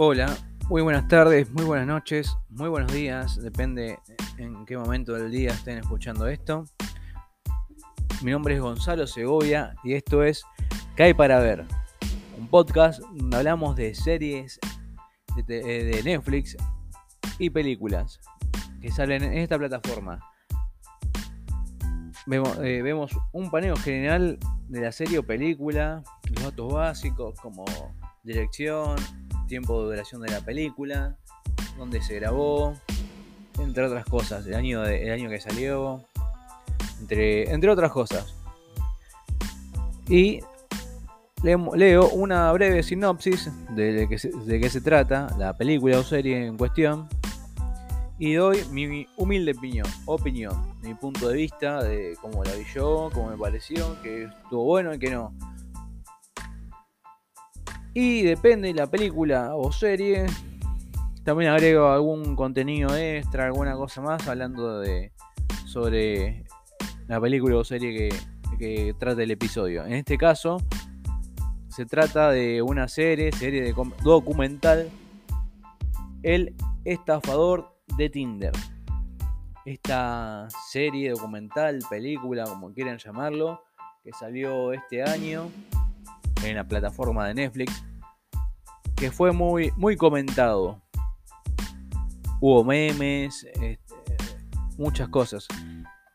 Hola, muy buenas tardes, muy buenas noches, muy buenos días, depende en qué momento del día estén escuchando esto. Mi nombre es Gonzalo Segovia y esto es ¿Qué hay para ver? Un podcast donde hablamos de series de, Netflix y películas que salen en esta plataforma. Vemos, eh, vemos un paneo general de la serie o película, los datos básicos como dirección, tiempo de duración de la película, dónde se grabó, entre otras cosas, el año, de, año que salió, entre, entre otras cosas. Y leo una breve sinopsis de, qué se, de qué se trata la película o serie en cuestión y doy mi humilde opinión, opinión, mi punto de vista de cómo la vi yo, cómo me pareció, que estuvo bueno y que no. Y depende de la película o serie, también agrego algún contenido extra, alguna cosa más hablando de sobre la película o serie que, que trata el episodio. En este caso, se trata de una serie, serie documental, El estafador de Tinder. Esta serie documental, película, como quieran llamarlo, que salió este año en la plataforma de Netflix, que fue muy, muy comentado. Hubo memes, este, muchas cosas.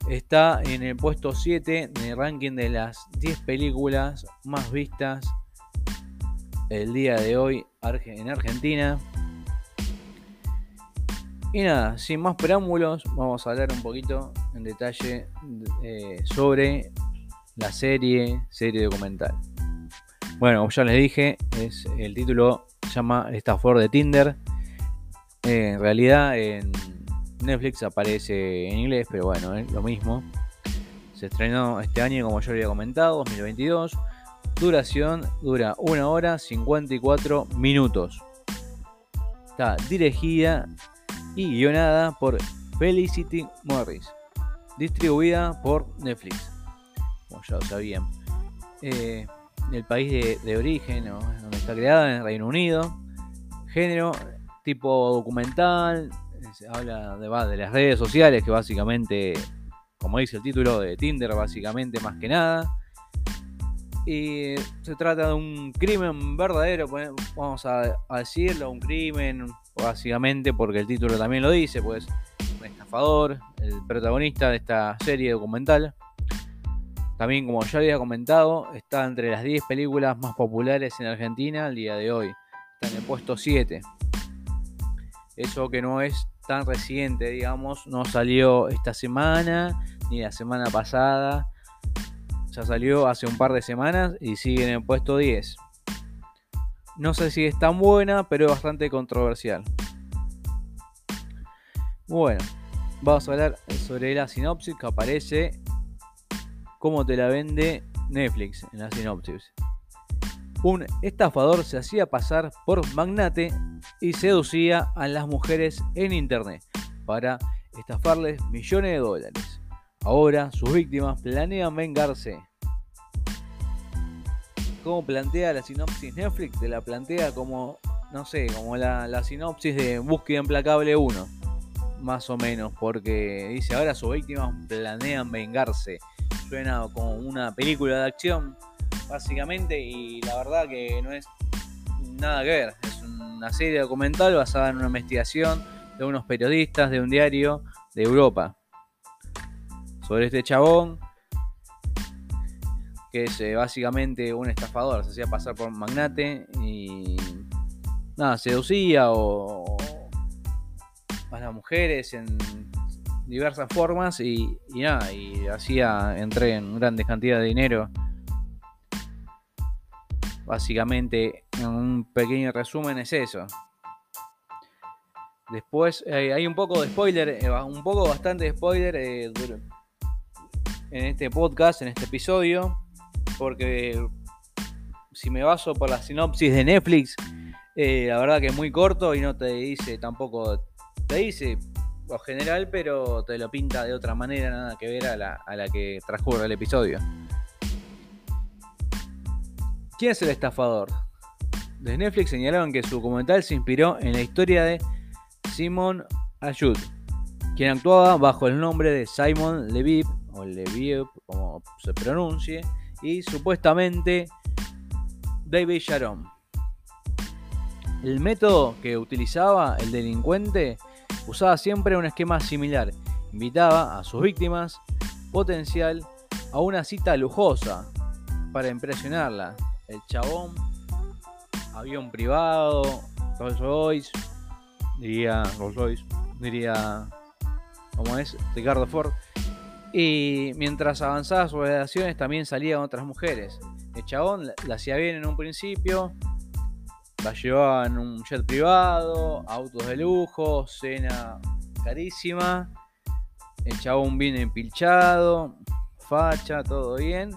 Está en el puesto 7 en el ranking de las 10 películas más vistas el día de hoy en Argentina. Y nada, sin más preámbulos, vamos a hablar un poquito en detalle eh, sobre la serie, serie documental. Bueno, ya les dije, es, el título se llama Estafador de Tinder. Eh, en realidad en Netflix aparece en inglés, pero bueno, es lo mismo. Se estrenó este año, como yo había comentado, 2022. Duración dura 1 hora 54 minutos. Está dirigida y guionada por Felicity Morris, distribuida por Netflix, como ya lo sabían. Eh, el país de, origen, donde está creada, en el Reino Unido. Género tipo documental, se habla de, de las redes sociales, que básicamente, como dice el título de Tinder, básicamente más que nada. Y se trata de un crimen verdadero, pues, vamos a, a decirlo, un crimen, básicamente porque el título también lo dice, pues un estafador, el protagonista de esta serie documental. También, como ya había comentado, está entre las 10 películas más populares en Argentina al día de hoy. Está en el puesto 7. Eso que no es tan reciente, digamos, no salió esta semana ni la semana pasada. Ya salió hace un par de semanas y sigue en el puesto 10. No sé si es tan buena, pero es bastante controversial. Bueno, vamos a hablar sobre la sinopsis que aparece como te la vende Netflix en la sinopsis. Un estafador se hacía pasar por magnate y seducía a las mujeres en internet para estafarles millones de dólares. Ahora sus víctimas planean vengarse cómo plantea la sinopsis Netflix, te la plantea como, no sé, como la, sinopsis de Búsqueda Implacable 1, más o menos, porque dice, ahora sus víctimas planean vengarse. Suena como una película de acción, básicamente, y la verdad que no es nada que ver. Es una serie documental basada en una investigación de unos periodistas de un diario de Europa sobre este chabón que es eh, básicamente un estafador, se hacía pasar por un magnate y nada, seducía o, a las mujeres en diversas formas y, nada, y hacía, entré en grandes cantidades de dinero. Básicamente, en un pequeño resumen es eso. Después eh, hay un poco de spoiler, eh, un poco bastante de spoiler en este podcast, en este episodio porque si me baso por la sinopsis de Netflix, eh, la verdad que es muy corto y no te dice tampoco, te dice general, pero te lo pinta de otra manera, nada que ver a la, a la que transcurre el episodio. ¿Quién es el estafador? de Netflix señalaron que su documental se inspiró en la historia de Simon Ayud, quien actuaba bajo el nombre de Simon Levip, o Levip, como se pronuncie, y supuestamente David Sharon. El método que utilizaba el delincuente usaba siempre un esquema similar. Invitaba a sus víctimas potencial a una cita lujosa para impresionarla. El chabón, avión privado, Rolls Royce, diría Rolls Royce, diría, como es, Ricardo Ford. Y mientras avanzaba sus relaciones también salían otras mujeres. El chabón la hacía bien en un principio, la llevaba en un jet privado, autos de lujo, cena carísima. El chabón bien empilchado, facha, todo bien.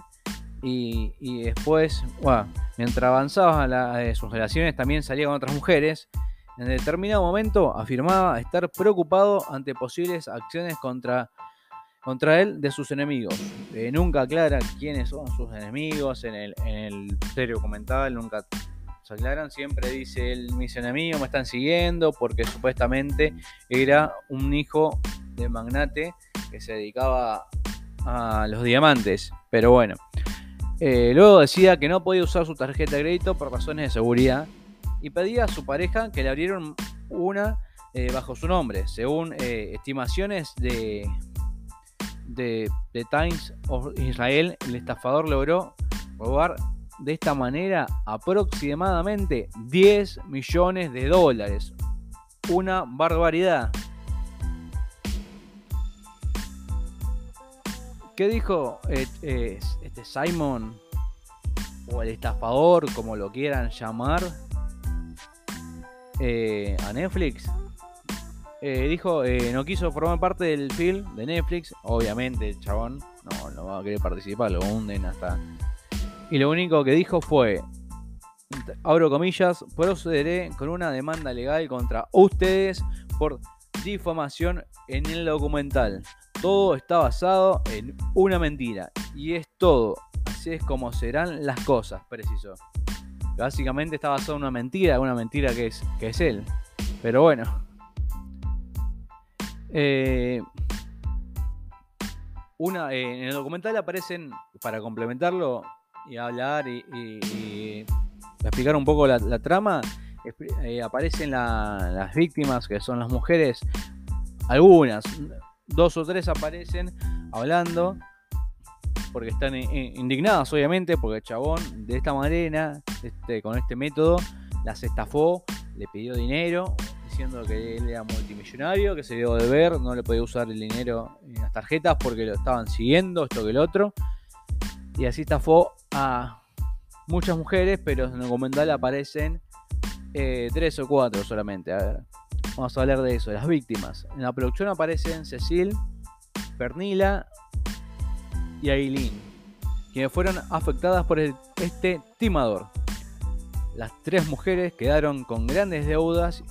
Y, después, bueno, mientras avanzaba la, eh, sus relaciones, también salía con otras mujeres. En determinado momento afirmaba estar preocupado ante posibles acciones contra, contra él de sus enemigos. Eh, nunca aclara quiénes son sus enemigos en el, en el serio documental, nunca aclaran. Siempre dice él, mis enemigos me están siguiendo porque supuestamente era un hijo de magnate que se dedicaba a los diamantes. Pero bueno. Eh, luego decía que no podía usar su tarjeta de crédito por razones de seguridad y pedía a su pareja que le abrieran una eh, bajo su nombre. Según eh, estimaciones de, de, de, Times of Israel, el estafador logró robar de esta manera aproximadamente 10 millones de dólares. Una barbaridad. ¿Qué dijo este Simon? O el estafador, como lo quieran llamar, eh, a Netflix. Eh, dijo, eh, no quiso formar parte del film de Netflix. Obviamente, el chabón no, no va a querer participar, lo hunden hasta. Y lo único que dijo fue: abro comillas, procederé con una demanda legal contra ustedes por difamación en el documental. Todo está basado en una mentira. Y es todo. Así es como serán las cosas, preciso. Básicamente está basado en una mentira, una mentira que es, que es él. Pero bueno. Eh, una, eh, en el documental aparecen, para complementarlo y hablar y, explicar un poco la, trama, eh, aparecen las víctimas, que son las mujeres, algunas, dos o tres aparecen hablando porque están indignadas obviamente porque el chabón de esta manera este, con este método las estafó le pidió dinero diciendo que él era multimillonario que se dio de ver no le podía usar el dinero en las tarjetas porque lo estaban siguiendo esto que el otro. Y así estafó a muchas mujeres pero en el documental aparecen eh, tres o cuatro solamente a ver Vamos a hablar de eso, de las víctimas. En la producción aparecen Cecil, Pernila y Aileen, quienes fueron afectadas por este timador. Las tres mujeres quedaron con grandes deudas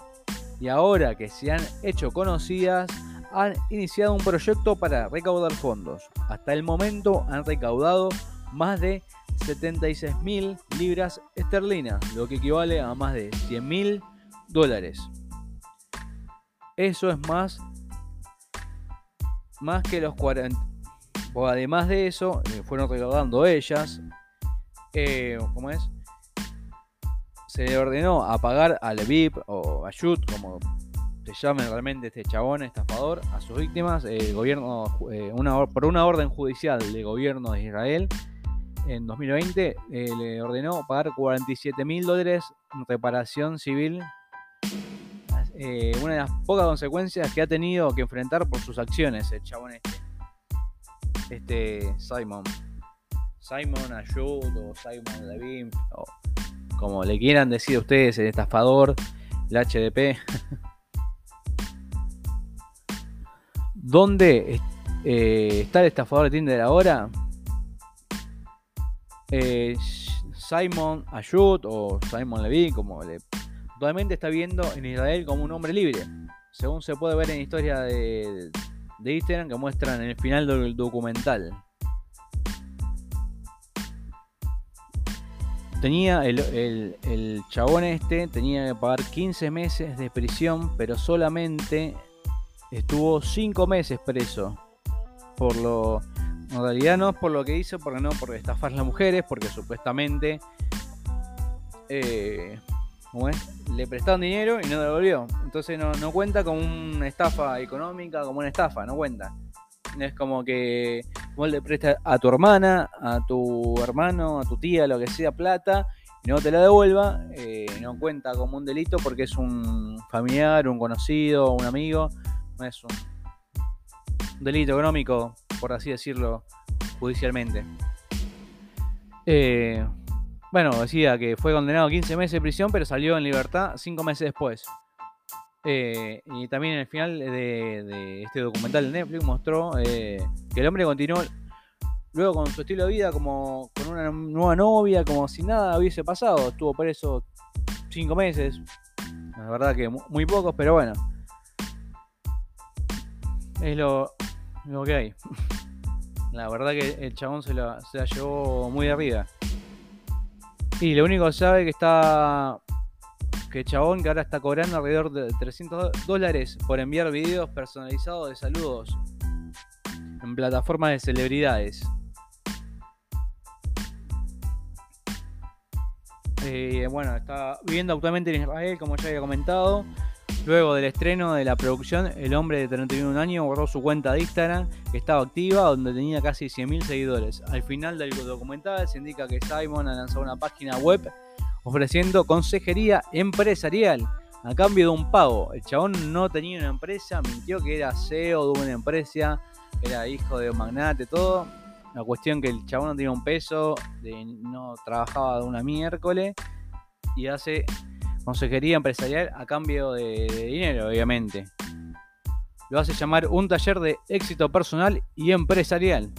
y ahora que se han hecho conocidas, han iniciado un proyecto para recaudar fondos. Hasta el momento han recaudado más de 76 mil libras esterlinas, lo que equivale a más de 100 mil dólares. Eso es más, más que los 40. O además de eso, fueron recaudando ellas. Eh, ¿Cómo es? Se le ordenó a pagar al VIP o a Shut, como se llame realmente este chabón estafador, a sus víctimas. Gobierno, eh, una, por una orden judicial del gobierno de Israel, en 2020 le ordenó pagar 47 mil dólares en reparación civil eh, una de las pocas consecuencias que ha tenido que enfrentar por sus acciones el chabón este. Este Simon. Simon Ayud o Simon Levin, o como le quieran decir a ustedes, el estafador, el HDP. ¿Dónde eh, está el estafador de Tinder ahora? Eh, Simon Ayud o Simon Levin, como le actualmente está viendo en Israel como un hombre libre, según se puede ver en la historia de, de Instagram que muestran en el final del documental. tenía el, el, el, chabón este tenía que pagar 15 meses de prisión, pero solamente estuvo 5 meses preso. Por lo. En realidad no es por lo que hizo, porque no, por estafar a las mujeres, porque supuestamente. Eh, Le prestaron dinero y no devolvió. Entonces no, no cuenta como una estafa económica, como una estafa, no cuenta. Es como que vos le prestas a tu hermana, a tu hermano, a tu tía, lo que sea, plata, y no te la devuelva, eh, no cuenta como un delito porque es un familiar, un conocido, un amigo, no es un delito económico, por así decirlo, judicialmente. Eh, bueno, decía que fue condenado a 15 meses de prisión, pero salió en libertad 5 meses después. Eh, y también en el final de, este documental de Netflix mostró eh, que el hombre continuó luego con su estilo de vida como con una nueva novia, como si nada hubiese pasado. Estuvo preso cinco meses. La verdad que muy pocos, pero bueno. Es lo, lo que hay. La verdad que el chabón se, se la llevó muy de arriba. Y lo único que sabe que está que chabón que ahora está cobrando alrededor de 300 dólares por enviar videos personalizados de saludos en plataformas de celebridades. Eh, bueno, está viviendo actualmente en Israel, como ya había comentado. Luego del estreno de la producción, el hombre de 31 años borró su cuenta de Instagram, que estaba activa, donde tenía casi 100.000 seguidores. Al final del documental se indica que Simon ha lanzado una página web ofreciendo consejería empresarial a cambio de un pago. El chabón no tenía una empresa, mintió que era CEO de una empresa, era hijo de un magnate, todo. La cuestión que el chabón no tenía un peso, no trabajaba de una miércoles y hace consejería empresarial a cambio de, dinero, obviamente. Lo hace llamar un taller de éxito personal y empresarial,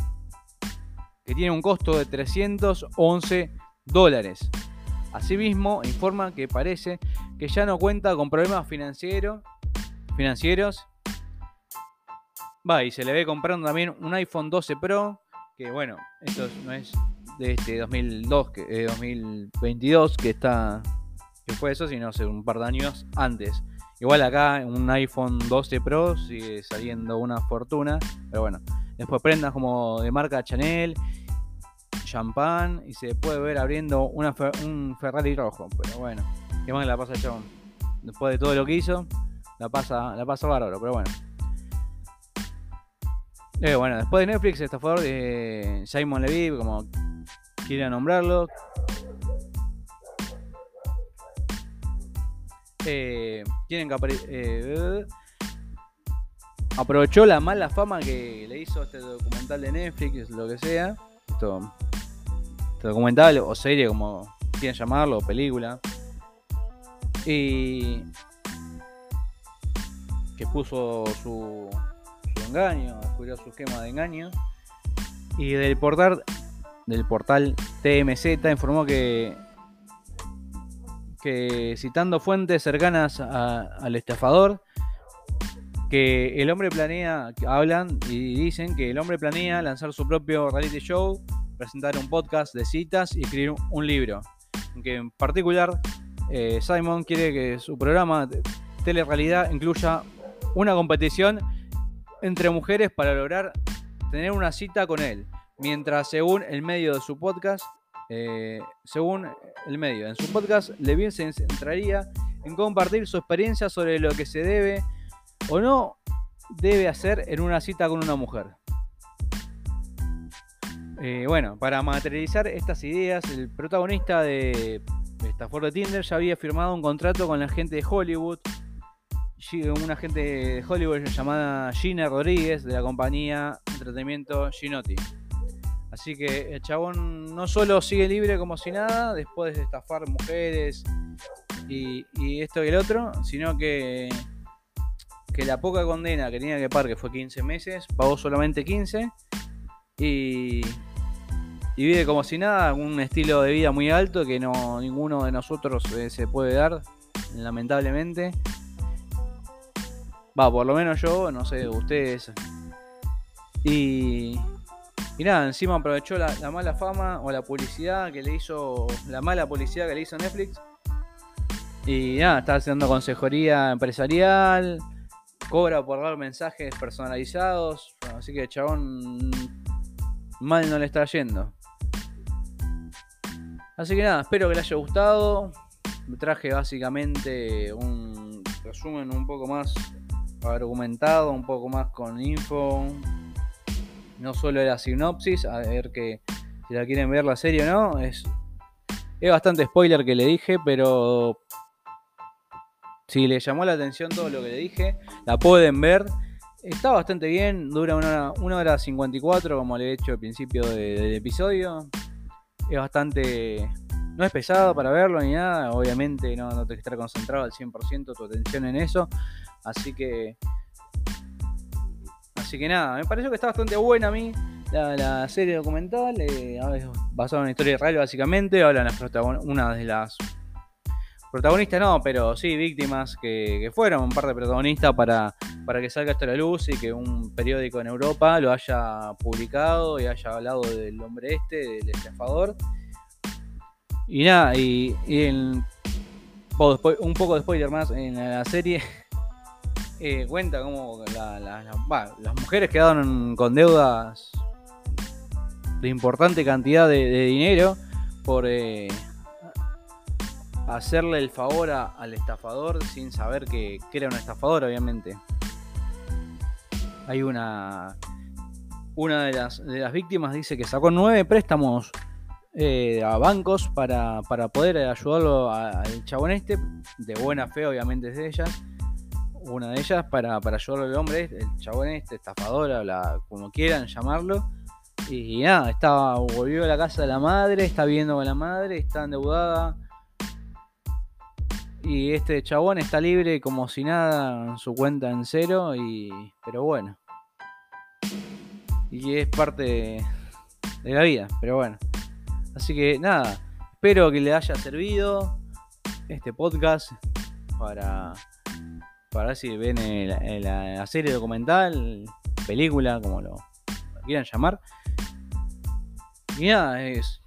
que tiene un costo de 311 dólares. Asimismo, informa que parece que ya no cuenta con problemas financieros. Va, y se le ve comprando también un iPhone 12 Pro, que bueno, esto no es de este 2002, que, 2022 eh, que está que fue eso, sino hace un par de años antes. Igual acá un iPhone 12 Pro sigue saliendo una fortuna, pero bueno, después prendas como de marca Chanel champán y se puede ver abriendo una un Ferrari rojo. Pero bueno, qué más la pasa chabón. Después de todo lo que hizo, la pasa, la pasa bárbaro, pero bueno. Eh, bueno, después de Netflix, estafador de Simon Levy, como quiera nombrarlo. Eh, tienen que eh, aprovechó la mala fama que le hizo este documental de Netflix, lo que sea. Esto documental o serie, como quieran llamarlo, o película. Y que puso su, engaño, descubrió su esquema de engaño. Y del portal, del portal TMZ informó que, que citando fuentes cercanas al estafador, que el hombre planea, hablan y dicen que el hombre planea lanzar su propio reality show presentar un podcast de citas y escribir un libro. Que en particular eh, Simon quiere que su programa de telerrealidad incluya una competición entre mujeres para lograr tener una cita con él. Mientras según el medio de su podcast, eh, según el medio, en su podcast, Levin se centraría en compartir su experiencia sobre lo que se debe o no debe hacer en una cita con una mujer. Eh, bueno, para materializar estas ideas, el protagonista de Stafford de Tinder ya había firmado un contrato con la gente de Hollywood, una gente de Hollywood llamada Gina Rodríguez de la compañía de entretenimiento Ginotti. Así que el chabón no solo sigue libre como si nada, después de estafar mujeres y, esto y el otro, sino que, que la poca condena que tenía que pagar, que fue 15 meses, pagó solamente 15 y, vive como si nada, un estilo de vida muy alto que no ninguno de nosotros eh, se puede dar, lamentablemente. Va, por lo menos yo, no sé, ustedes. Y, Y nada, encima aprovechó la, mala fama o la publicidad que le hizo, la mala publicidad que le hizo Netflix. Y nada, está haciendo consejería empresarial, cobra por dar mensajes personalizados. así que chabón mal no le está yendo. Así que nada, espero que les haya gustado. Me traje básicamente un resumen un poco más argumentado, un poco más con info, no solo la sinopsis, a ver que si la quieren ver la serie o no, es, es bastante spoiler que le dije, pero si le llamó la atención todo lo que le dije, la pueden ver. Está bastante bien, dura una hora, una hora 54 como le he hecho al principio del episodio. Es bastante... No es pesado para verlo ni nada, obviamente no, no te estar concentrado al 100% tu atención en eso. Así que Así que nada, me pareció que está bastante buena a mí la, serie documental. Eh, basada en una historia real, básicamente. Hablan una de las protagonistas, no, pero sí, víctimas que, fueron un par de protagonistas para, para que salga esto a la luz y que un periódico en Europa lo haya publicado y haya hablado del hombre este, del estafador. Y nada, y, un poco de spoiler más en la serie. Eh, cuenta cómo las mujeres quedaron con deudas de importante cantidad de, dinero por eh, hacerle el favor al estafador sin saber que, era un estafador, obviamente. Hay una. Una de las, de las víctimas dice que sacó nueve préstamos eh, a bancos para, para poder ayudarlo al chabón este, de buena fe, obviamente, es de ellas una de ellas para, para ayudarlo al hombre, el chabón este, estafador, como quieran llamarlo. Y, nada, estaba, volvió a la casa de la madre, está viendo con la madre, está endeudada. Y este chabón está libre como si nada en su cuenta en cero. Y, pero bueno. Y es parte de la vida, pero bueno. Así que nada, espero que le haya servido este podcast para para ver si ven la, serie documental, película, como lo, quieran llamar. Y nada, es,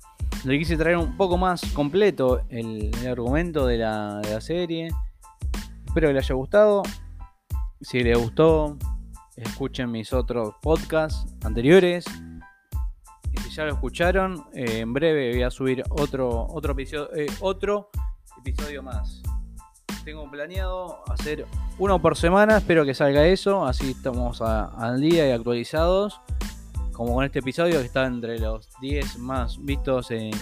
le quise traer un poco más completo el, argumento de la, serie. Espero que les haya gustado. Si les gustó, escuchen mis otros podcasts anteriores. Y si ya lo escucharon, eh, en breve voy a subir otro, otro, episodio, eh, otro episodio más tengo planeado hacer uno por semana, espero que salga eso, así estamos al día y actualizados, como con este episodio que está entre los 10 más vistos en,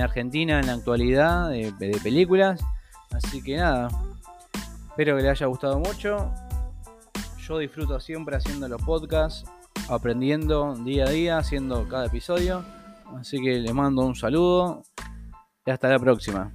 Argentina en la actualidad de, películas, así que nada, espero que les haya gustado mucho, yo disfruto siempre haciendo los podcasts, aprendiendo día a día, haciendo cada episodio, así que les mando un saludo y hasta la próxima.